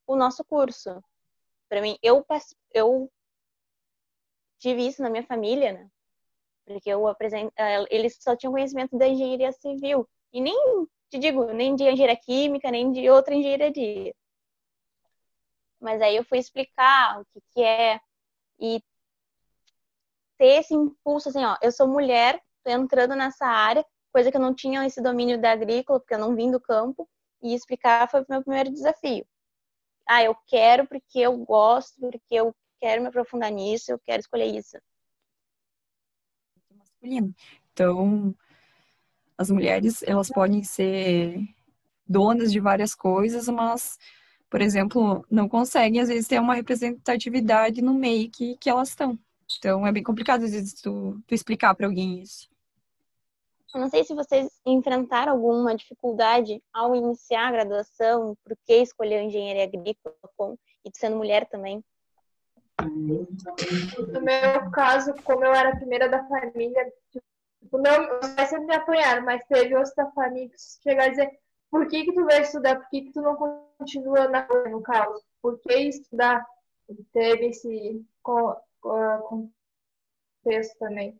o nosso curso. Para mim, eu eu tive isso na minha família, né? Porque eu apresento, eh, eles só tinham conhecimento da engenharia civil e nem te digo, nem de engenharia química, nem de outra engenharia. Mas aí eu fui explicar o que que é e ter esse impulso assim, ó, eu sou mulher, tô entrando nessa área, coisa que eu não tinha esse domínio da agrícola, porque eu não vim do campo, e explicar foi o meu primeiro desafio. Ah, eu quero porque eu gosto, porque eu quero me aprofundar nisso, eu quero escolher isso.
Masculino. Então, as mulheres, elas podem ser donas de várias coisas, mas, por exemplo, não conseguem, às vezes, ter uma representatividade no meio que, que elas estão. Então, é bem complicado, às vezes, tu, tu explicar para alguém isso.
Eu não sei se vocês enfrentaram alguma dificuldade ao iniciar a graduação, por que escolher engenharia agrícola com, e sendo mulher também.
No meu caso, como eu era a primeira da família, tipo, não, os pais sempre me apoiaram, mas teve outros da família que chegaram a dizer por que que tu vai estudar, por que que tu não continua na no caso, por que estudar? Teve esse contexto também.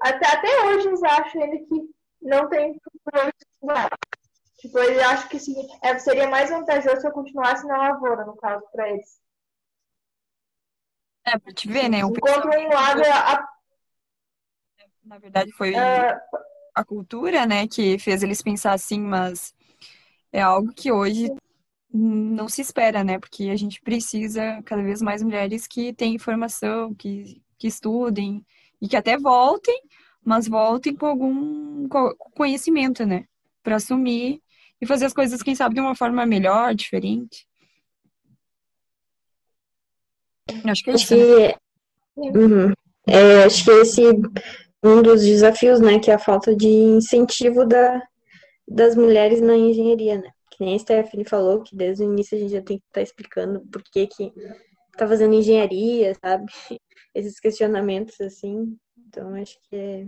Até, até hoje eles acham ele que não tem problema de estudar. Tipo, eles acham que sim, é, seria mais vantajoso se eu continuasse na lavoura, no caso, para eles.
É, pra te ver, né?
Enquanto em lado, a...
Na verdade, foi uh... a cultura, né, que fez eles pensar assim, mas é algo que hoje não se espera, né? Porque a gente precisa cada vez mais mulheres que têm informação, que, que estudem e que até voltem, mas voltem com algum conhecimento, né? Para assumir e fazer as coisas, quem sabe, de uma forma melhor, diferente. Acho que é isso.
Né? Uhum. É, acho que esse um dos desafios, né, que é a falta de incentivo da, das mulheres na engenharia, né? Que nem a Stephanie falou, que desde o início a gente já tem que estar tá explicando por que que tá fazendo engenharia, sabe? Esses questionamentos, assim. Então, acho que é...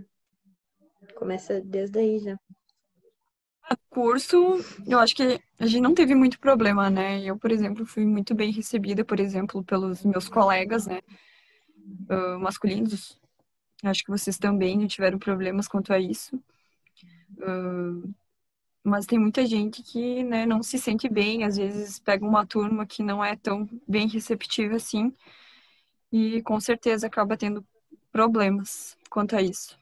começa desde aí já.
Curso, eu acho que a gente não teve muito problema, né? Eu, por exemplo, fui muito bem recebida, por exemplo, pelos meus colegas, né? Uh, masculinos. Acho que vocês também tiveram problemas quanto a isso. Uh, mas tem muita gente que né, não se sente bem, às vezes pega uma turma que não é tão bem receptiva assim, e com certeza acaba tendo problemas quanto a isso.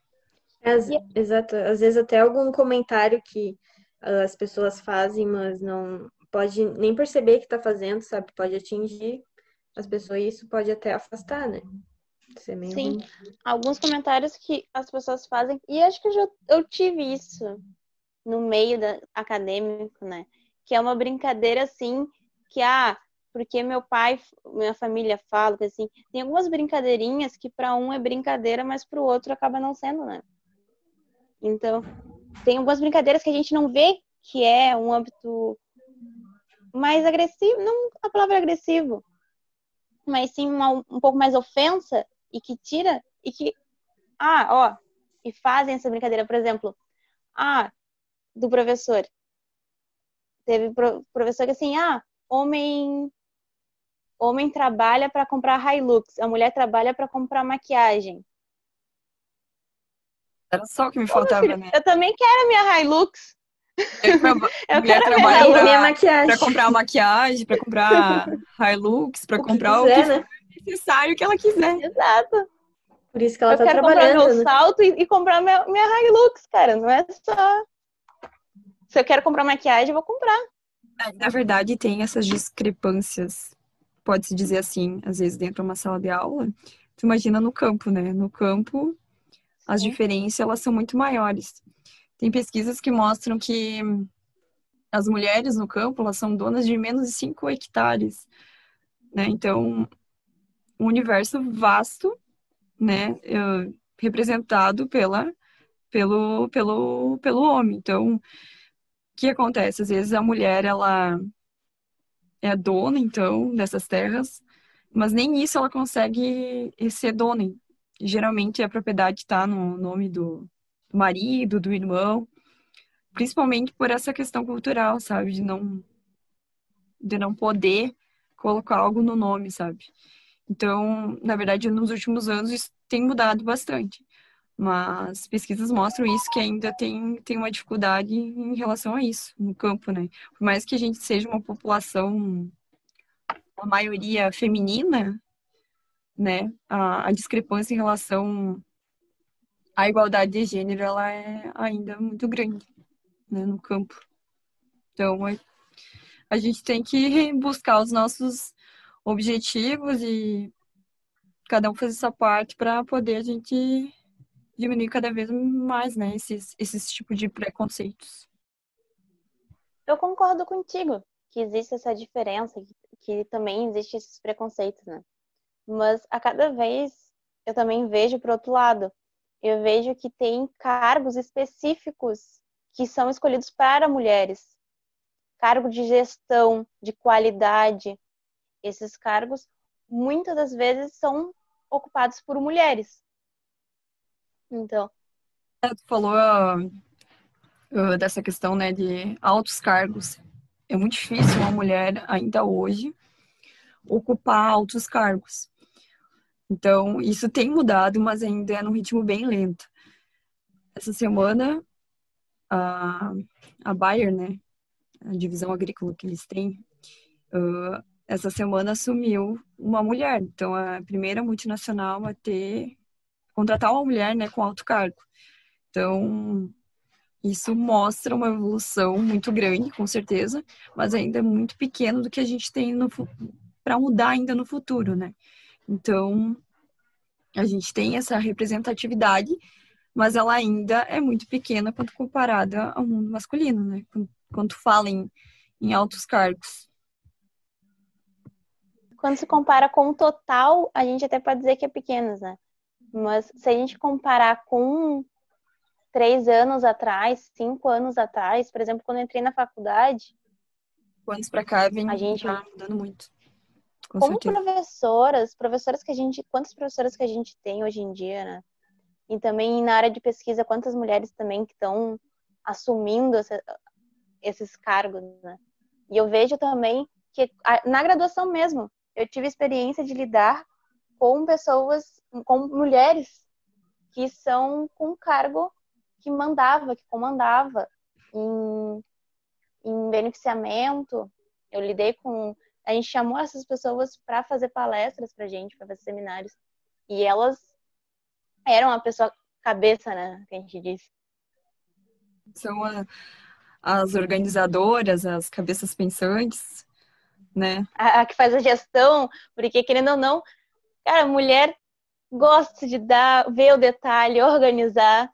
exato, às vezes até algum comentário que as pessoas fazem, mas não pode nem perceber que está fazendo, sabe? Pode atingir as pessoas e isso pode até afastar, né?
Sim, ruim. alguns comentários que as pessoas fazem, e acho que eu, já, eu tive isso no meio da, acadêmico, né? Que é uma brincadeira assim que, ah, porque meu pai, minha família fala que assim, tem algumas brincadeirinhas que para um é brincadeira, mas para o outro acaba não sendo, né? Então, tem algumas brincadeiras que a gente não vê que é um âmbito mais agressivo, não a palavra agressivo, mas sim uma, um pouco mais ofensa e que tira e que ah, ó, e fazem essa brincadeira, por exemplo, ah, do professor. Teve professor que assim, ah, homem homem trabalha para comprar Hilux, a mulher trabalha para comprar maquiagem.
Era só o que me faltava,
filho,
né?
Eu também quero a minha Hilux.
Eu, eu mulher trabalha pra, minha maquiagem. pra comprar maquiagem, para comprar Hilux, para comprar quiser, o que né? necessário que ela quiser.
Exato.
Por isso que ela
eu
tá
quero
trabalhando.
comprar meu né? salto e, e, comprar minha, minha Hilux, cara. Não é só. Se eu quero comprar maquiagem, eu vou comprar.
É, na verdade, tem essas discrepâncias, pode-se dizer assim, às vezes dentro de uma sala de aula. Tu imagina no campo, né? No campo, as Sim. diferenças elas são muito maiores. Tem pesquisas que mostram que as mulheres no campo elas são donas de menos de 5 hectares, né? Então, um universo vasto né, representado pela, pelo, pelo, pelo homem. Então, o que acontece? Às vezes a mulher, ela é dona, então, dessas terras, mas nem isso ela consegue ser dona. Geralmente a propriedade está no nome do marido, do irmão, principalmente por essa questão cultural, sabe, de não de não poder colocar algo no nome, sabe? Então, na verdade, nos últimos anos isso tem mudado bastante. Mas pesquisas mostram isso, que ainda tem, tem uma dificuldade em relação a isso, no campo, né? Por mais que a gente seja uma população, a maioria feminina, né? A, a discrepância em relação à igualdade de gênero, ela é ainda muito grande, né? No campo. Então, a, a gente tem que buscar os nossos objetivos e cada um fazer sua parte para poder a gente diminuir cada vez mais, né, esses, esses tipos de preconceitos.
Eu concordo contigo que existe essa diferença, que, que também existe esses preconceitos, né? Mas a cada vez eu também vejo para outro lado. Eu vejo que tem cargos específicos que são escolhidos para mulheres. Cargo de gestão, de qualidade, esses cargos muitas das vezes são ocupados por mulheres. Então.
É, tu falou uh, dessa questão né, de altos cargos. É muito difícil uma mulher, ainda hoje, ocupar altos cargos. Então, isso tem mudado, mas ainda é num ritmo bem lento. Essa semana, a, a Bayer, né, a divisão agrícola que eles têm, uh, essa semana assumiu uma mulher. Então, a primeira multinacional a ter contratar uma mulher, né, com alto cargo. Então, isso mostra uma evolução muito grande, com certeza, mas ainda é muito pequeno do que a gente tem para mudar ainda no futuro, né? Então, a gente tem essa representatividade, mas ela ainda é muito pequena quando comparada ao mundo masculino, né? Quando, fala em, em altos cargos.
Quando se compara com o total, a gente até pode dizer que é pequenos, né? Mas se a gente comparar com três anos atrás, cinco anos atrás, por exemplo, quando eu entrei na faculdade.
Anos para cá vem a gente tá mudando muito.
Com como certeza. professoras, professoras que a gente, quantas professoras que a gente tem hoje em dia, né? E também na área de pesquisa, quantas mulheres também que estão assumindo essa, esses cargos, né? E eu vejo também que na graduação mesmo, eu tive experiência de lidar com pessoas, com mulheres que são com cargo que mandava, que comandava em, em beneficiamento. Eu lidei com. A gente chamou essas pessoas para fazer palestras para gente, para fazer seminários. E elas eram a pessoa cabeça, né? Que a gente diz.
São a, as organizadoras, as cabeças pensantes né?
A, a, que faz a gestão, porque querendo ou não, cara, mulher gosta de dar, ver o detalhe, organizar.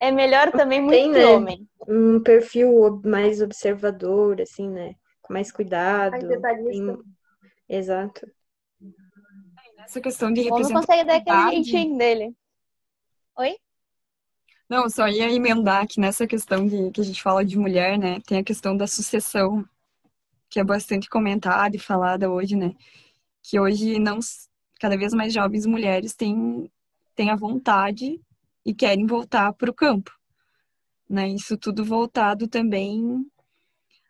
É melhor também muito Tem, né,
homem. Um perfil mais observador, assim, né? com mais cuidado.
Mais detalhista.
tem- Exato.
Essa questão de
O homem consegue dar aquele
representatividade.
jeitinho dele. Oi?
Não, só ia emendar que nessa questão de, que a gente fala de mulher, né, tem a questão da sucessão, que é bastante comentada e falada hoje, né, que hoje não, cada vez mais jovens mulheres têm, têm a vontade e querem voltar para o campo, né, isso tudo voltado também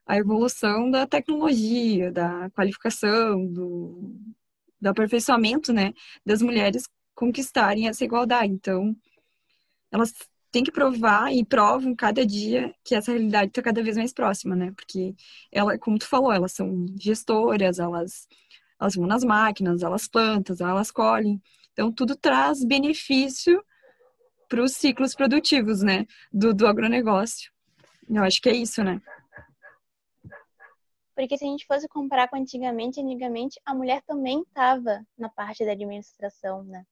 à evolução da tecnologia, da qualificação, do, do aperfeiçoamento, né, das mulheres conquistarem essa igualdade, então elas têm que provar e provam cada dia que essa realidade está cada vez mais próxima, né? Porque ela, como tu falou, elas são gestoras, elas, elas vão nas máquinas, elas plantam, elas colhem. Então, tudo traz benefício para os ciclos produtivos, né? Do, do agronegócio. Eu acho que é isso, né?
Porque se a gente fosse comparar com antigamente, antigamente a mulher também estava na parte da administração, né?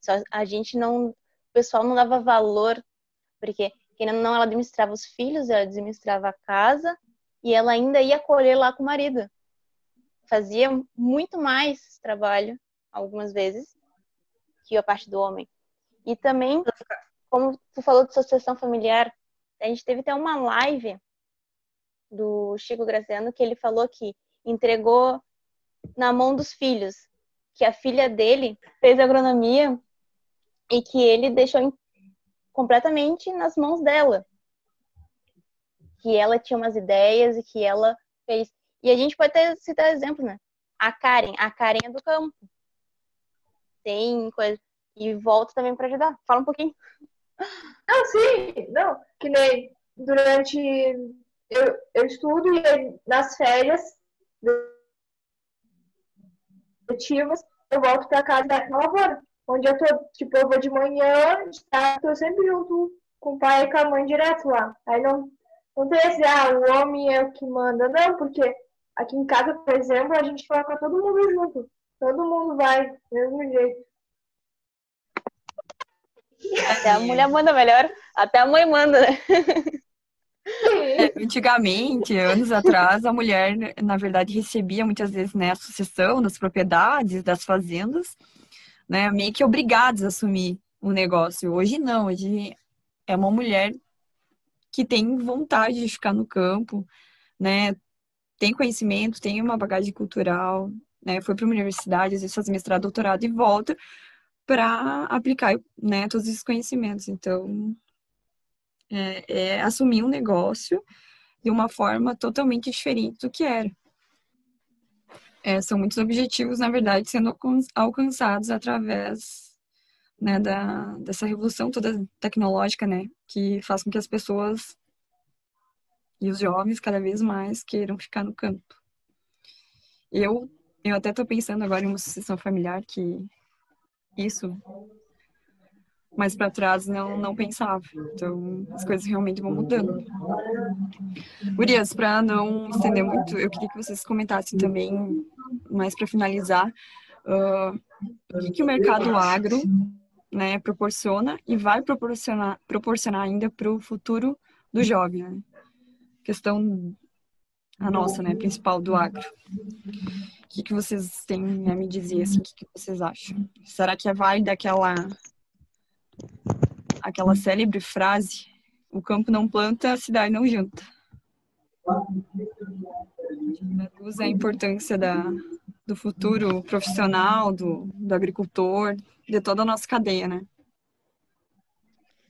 Só a gente não, o pessoal não dava valor, porque querendo ou não, ela administrava os filhos, ela administrava a casa e ela ainda ia colher lá com o marido. Fazia muito mais esse trabalho, algumas vezes, que a parte do homem. E também, como tu falou de sucessão familiar, a gente teve até uma live do Chico Graciano que ele falou que entregou na mão dos filhos, que a filha dele fez agronomia e que ele deixou completamente nas mãos dela. Que ela tinha umas ideias e que ela fez. E a gente pode até citar exemplo, né? A Karen, a Karen é do campo. Tem coisa. E volta também para ajudar. Fala um pouquinho.
Não, sim, não. Que nem durante. Eu, eu estudo e nas férias letivas eu volto pra casa da lavoura. Onde eu tô, tipo, eu vou de manhã, de tarde, tô sempre junto com o pai e com a mãe direto lá. Aí não, não tem esse, ah, o homem é o que manda, não, porque aqui em casa, por exemplo, a gente coloca todo mundo junto. Todo mundo vai, do mesmo jeito.
Até a mulher manda melhor. Até a mãe manda, né?
É, Antigamente, anos atrás, a mulher, na verdade, recebia muitas vezes né, a sucessão das propriedades, das fazendas, né, meio que obrigadas a assumir o negócio. Hoje não, hoje é uma mulher que tem vontade de ficar no campo, né, tem conhecimento, tem uma bagagem cultural, né, foi para uma universidade, às vezes faz mestrado, doutorado e volta para aplicar, né, todos esses conhecimentos. Então, é, é assumir um negócio de uma forma totalmente diferente do que era. É, são muitos objetivos, na verdade, sendo alcan- alcançados através né, da, dessa revolução toda tecnológica, né, que faz com que as pessoas e os jovens cada vez mais queiram ficar no campo. Eu, eu até estou pensando agora em uma sucessão familiar que isso mais para trás não, não pensava. Então, as coisas realmente vão mudando. Gurias, para não estender muito, eu queria que vocês comentassem também, mais para finalizar, ah, o que, que o mercado agro né, proporciona e vai proporcionar, proporcionar ainda para o futuro do jovem. Né? Questão a nossa, né, principal do agro. O que, que vocês têm a me dizer, assim, o que, que vocês acham? Será que é válida aquela aquela célebre frase: o campo não planta, a cidade não junta. Traduz a importância da, do futuro profissional, do, do agricultor, de toda a nossa cadeia, né?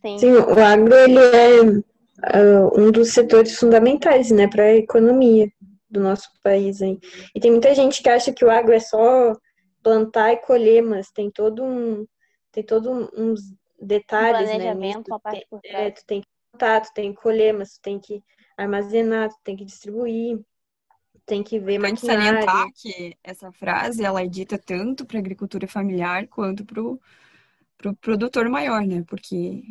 Sim.
Sim, o agro ele é ah, um dos setores fundamentais, né, para a economia do nosso país. Hein? E tem muita gente que acha que o agro é só plantar e colher, mas tem todo um tem todo um- uns detalhes, né?
planejamento,
nisso.
uma parte por
É,
trás.
tu tem que plantar, tu tem que colher, mas tu tem que armazenar, tu tem que distribuir, tem que ver maquinário.
salientar que essa frase ela é dita tanto para a agricultura familiar quanto para o pro produtor maior, né? Porque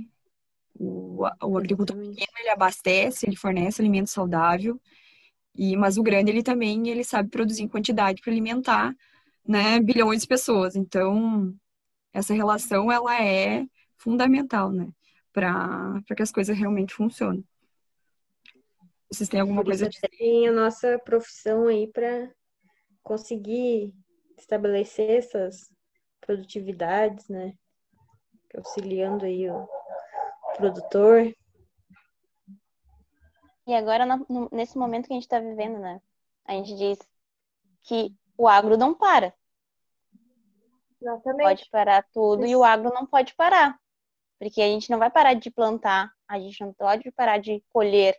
o, o agricultor pequeno ele abastece, ele fornece alimento saudável, e mas o grande ele também ele sabe produzir em quantidade para alimentar, né, bilhões de pessoas. Então essa relação ela é fundamental, né, para que as coisas realmente funcionem. Vocês têm alguma coisa a dizer?
tem a nossa profissão aí para conseguir estabelecer essas produtividades, né? Auxiliando aí o produtor.
E agora, no- nesse momento que a gente está vivendo, né? A gente diz que o agro não para.
Exatamente.
Pode parar tudo e o agro não pode parar. Porque a gente não vai parar de plantar, a gente não pode parar de colher.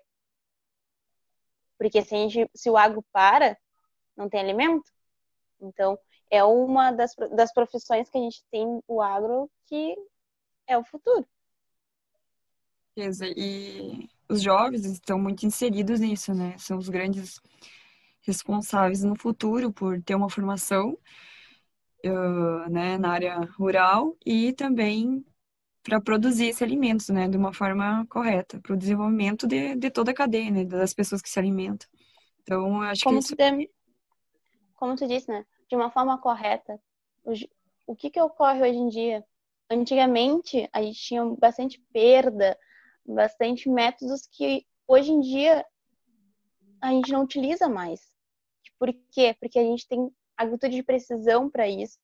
Porque se, a gente, se o agro para, não tem alimento. Então, é uma das, das profissões que a gente tem, o agro, que é o futuro.
Certeza. E os jovens estão muito inseridos nisso, né? São os grandes responsáveis no futuro por ter uma formação, ah, né, na área rural e também para produzir esses alimentos, né, de uma forma correta, para o desenvolvimento de, de toda a cadeia, né, das pessoas que se alimentam. Então, acho que
Como
isso
tu, dem- como tu disse, né? De uma forma correta. O, o que que ocorre hoje em dia? Antigamente, a gente tinha bastante perda, bastante métodos que hoje em dia a gente não utiliza mais. Por quê? Porque a gente tem agricultura de precisão para isso.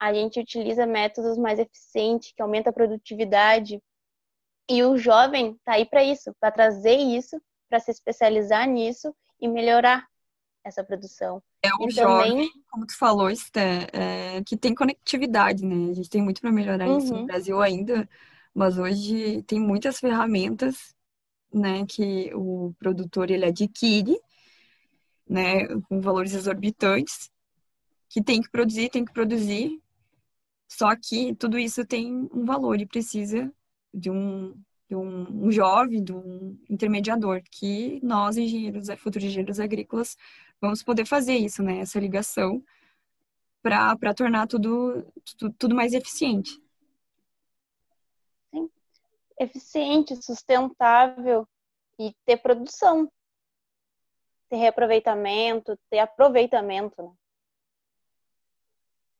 A gente utiliza métodos mais eficientes, que aumenta a produtividade. E o jovem tá aí para isso, para trazer isso, para se especializar nisso e melhorar essa produção.
é o
E
jovem,
também,
como tu falou, Esté, é, que tem conectividade, né? A gente tem muito para melhorar isso no
Uhum.
Brasil ainda, mas hoje tem muitas ferramentas, né, que o produtor ele adquire, né, com valores exorbitantes, que tem que produzir, tem que produzir, só que tudo isso tem um valor e precisa de um, de um, um jovem, de um intermediador, que nós, engenheiros, futuros engenheiros agrícolas, vamos poder fazer isso, né? Essa ligação para para tornar tudo, tudo, tudo mais eficiente.
Eficiente, sustentável e ter produção, ter reaproveitamento, ter aproveitamento, né?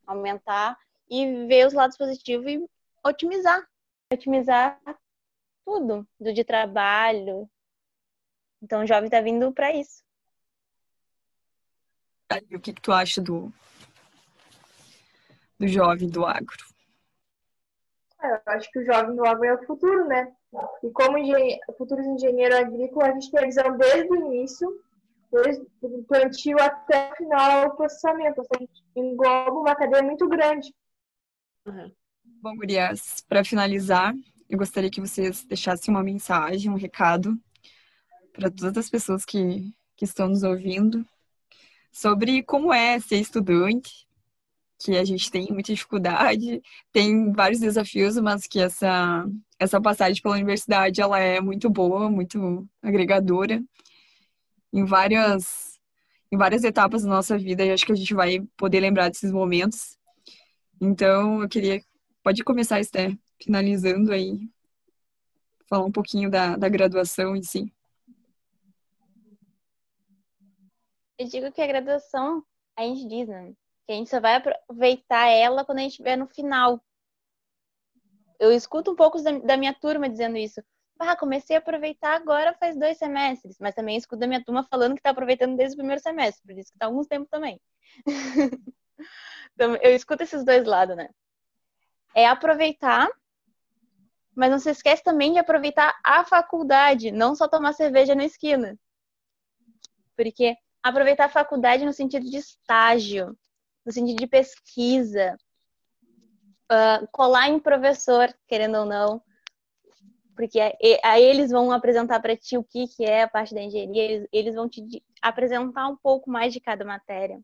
Aumentar e ver os lados positivos e otimizar. Otimizar tudo, do de trabalho. Então o jovem tá vindo para isso.
Aí, o que que tu acha do, do jovem do agro?
É, Eu acho que o jovem do agro é o futuro, né? E como engenhe... futuros engenheiro agrícola, a gente tem a visão desde o início, desde o plantio até o final do processamento. Seja, a gente engloba uma cadeia muito grande.
Bom, gurias, para finalizar, eu gostaria que vocês deixassem uma mensagem, um recado para todas as pessoas que, que estão nos ouvindo sobre como é ser estudante, que a gente tem muita dificuldade, tem vários desafios, mas que essa, essa passagem pela universidade ela é muito boa, muito agregadora em várias, em várias etapas da nossa vida acho que a gente vai poder lembrar desses momentos. Então, eu queria, pode começar, Esther, finalizando aí, falar um pouquinho da, da graduação em si.
Eu digo que a graduação, a gente diz, né? Que a gente só vai aproveitar ela quando a gente estiver no final. Eu escuto um pouco da, da minha turma dizendo isso. Ah, comecei a aproveitar agora faz dois semestres, mas também escuto da minha turma falando que está aproveitando desde o primeiro semestre, por isso que está alguns tempo também. então, eu escuto esses dois lados, né? É aproveitar, mas não se esquece também de aproveitar a faculdade, não só tomar cerveja na esquina. Porque aproveitar a faculdade no sentido de estágio, no sentido de pesquisa, uh, colar em professor, querendo ou não, porque aí eles vão apresentar para ti o que, que é a parte da engenharia, eles, eles vão te apresentar um pouco mais de cada matéria.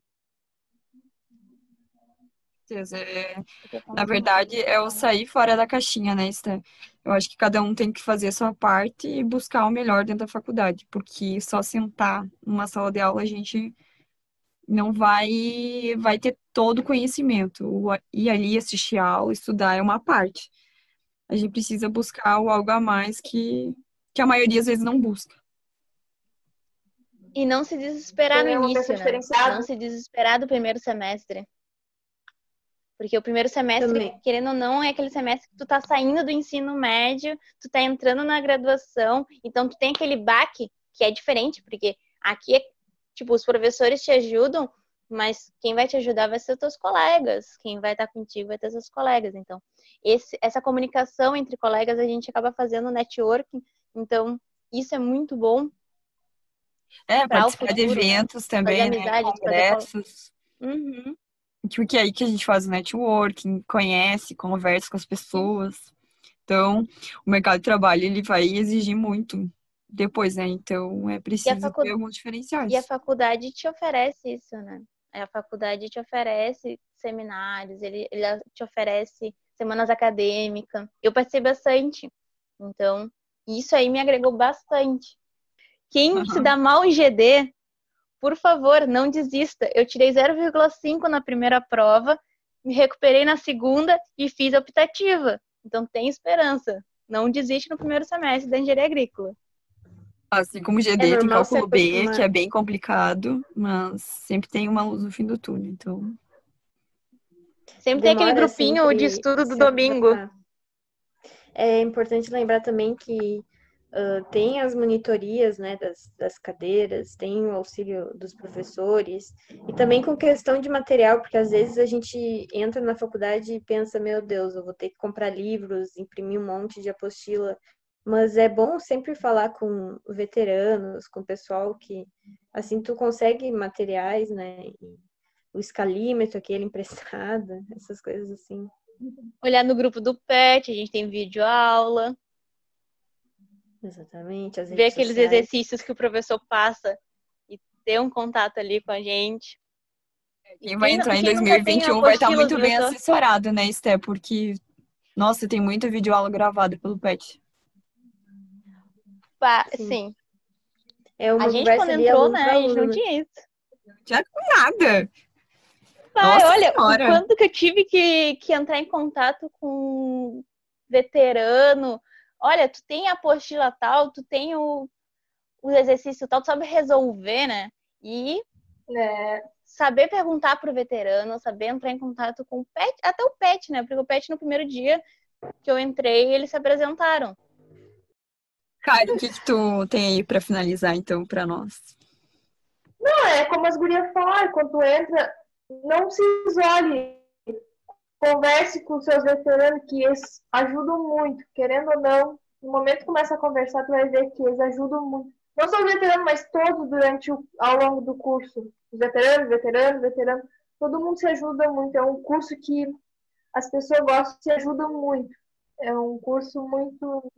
É, na verdade, é o sair fora da caixinha, né, Esther? Eu acho que cada um tem que fazer a sua parte e buscar o melhor dentro da faculdade, porque só sentar numa sala de aula a gente não vai, vai ter todo o conhecimento. Ir ali assistir aula, estudar é uma parte. A gente precisa buscar algo a mais que, que a maioria às vezes não busca.
E não se desesperar no início, né? Não se desesperar do primeiro semestre. Porque o primeiro semestre, Também. querendo ou não, é aquele semestre que tu tá saindo do ensino médio, tu tá entrando na graduação, então tu tem aquele baque, que é diferente, porque aqui é, tipo, os professores te ajudam, mas quem vai te ajudar vai ser os teus colegas, quem vai estar contigo vai ter seus colegas. Então, esse, essa comunicação entre colegas a gente acaba fazendo networking, então isso é muito bom.
É, participar de
futuro, né?
eventos também,
Fazer
né?
amizade, fazer
Congressos.
Uhum.
Porque é aí que a gente faz o networking, conhece, conversa com as pessoas. Então, o mercado de trabalho, ele vai exigir muito depois, né? Então, é preciso
facu-
ter alguns diferenciais.
E a faculdade te oferece isso, né? A faculdade te oferece seminários, ele, ele te oferece semanas acadêmicas. Eu participei bastante. Então, isso aí me agregou bastante. Quem se
Aham.
dá mal em GD, por favor, não desista. Eu tirei 0,5 na primeira prova, me recuperei na segunda e fiz a optativa. Então, tem esperança. Não desiste no primeiro semestre da engenharia agrícola.
Assim como o GD,
É
tem
normal se
cálculo B,
acostumar.
que é bem complicado, mas sempre tem uma luz no fim do túnel. Então,
Sempre tem aquele
Demora
grupinho
sempre
de estudo do domingo.
É importante lembrar também que ah, tem as monitorias, né, das, das cadeiras, tem o auxílio dos professores, e também com questão de material, porque às vezes a gente entra na faculdade e pensa, meu Deus, eu vou ter que comprar livros, imprimir um monte de apostila, mas é bom sempre falar com veteranos, com o pessoal que, assim, tu consegue materiais, né, o escalímetro, aquele emprestado, essas coisas assim.
Olhar no grupo do PET, a gente tem vídeo aula,
Exatamente, as
ver aqueles
sociais.
exercícios que o professor passa e ter um contato ali com a gente.
quem vai
Quem não-
entrar em
quem tem
2021 vai estar muito bem
professor?
assessorado, né, Esté? Porque, nossa, tem muita videoaula gravada pelo PET.
Sim.
Sim.
É uma
A gente, quando entrou, né, a gente não tinha isso.
Nada!
Ai,
Nossa
olha,
Senhora.
o quanto que eu tive que, que entrar em contato com um veterano. Olha, tu tem a apostila tal, tu tem o, o exercício tal, tu sabe resolver, né? E
né?
saber perguntar pro veterano, saber entrar em contato com o pet, até o pet, né? Porque o pet no primeiro dia que eu entrei, eles se apresentaram.
Cara, o que que tu tem aí pra finalizar, então, pra nós?
Não, é como as gurias falaram, quando tu entra, não se isole. Converse com seus veteranos, que eles ajudam muito, querendo ou não. No momento que começa a conversar, tu vai ver que eles ajudam muito. Não só os veteranos, mas todos durante o, ao longo do curso. Os veteranos, veteranos, veteranos, todo mundo se ajuda muito. É um curso que as pessoas gostam, se ajudam muito. É um curso muito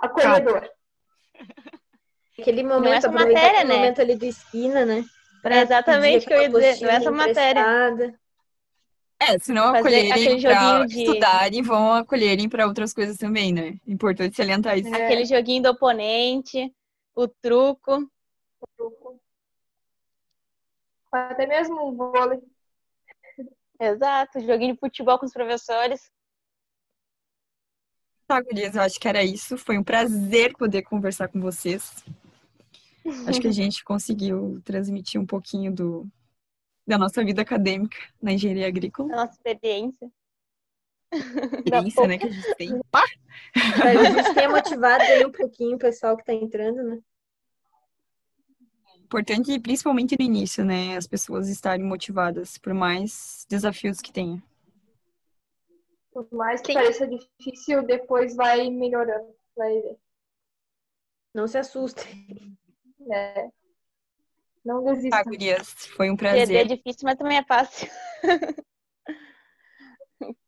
acolhedor.
Aquele momento,
essa matéria,
aquele
né?
momento ali do esquina, né?
É exatamente o que eu ia dizer, não é essa matéria.
É, se não acolherem
aquele
pra
joguinho de-
estudarem, vão acolherem pra outras coisas também, né? Importante salientar isso.
É.
Aquele joguinho do oponente, o truco.
Até mesmo um vôlei.
Exato, joguinho de futebol com os professores.
Tá, gurias, eu acho que era isso. Foi um prazer poder conversar com vocês. Acho que a gente conseguiu transmitir um pouquinho do, da nossa vida acadêmica na engenharia agrícola.
A nossa experiência.
Experiência, né, que a gente tem. Pá!
Mas a gente tenha motivado aí um pouquinho o pessoal que tá entrando, né?
Importante, principalmente no início, né? As pessoas estarem motivadas, por mais desafios que tenha.
Por mais que
Sim.
pareça difícil, depois vai melhorando. Vai.
Não se assustem.
né? Não desista.
gurias, foi um
é
prazer.
difícil, mas também é fácil.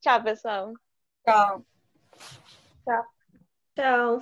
Tchau, pessoal.
Tchau.
Tchau.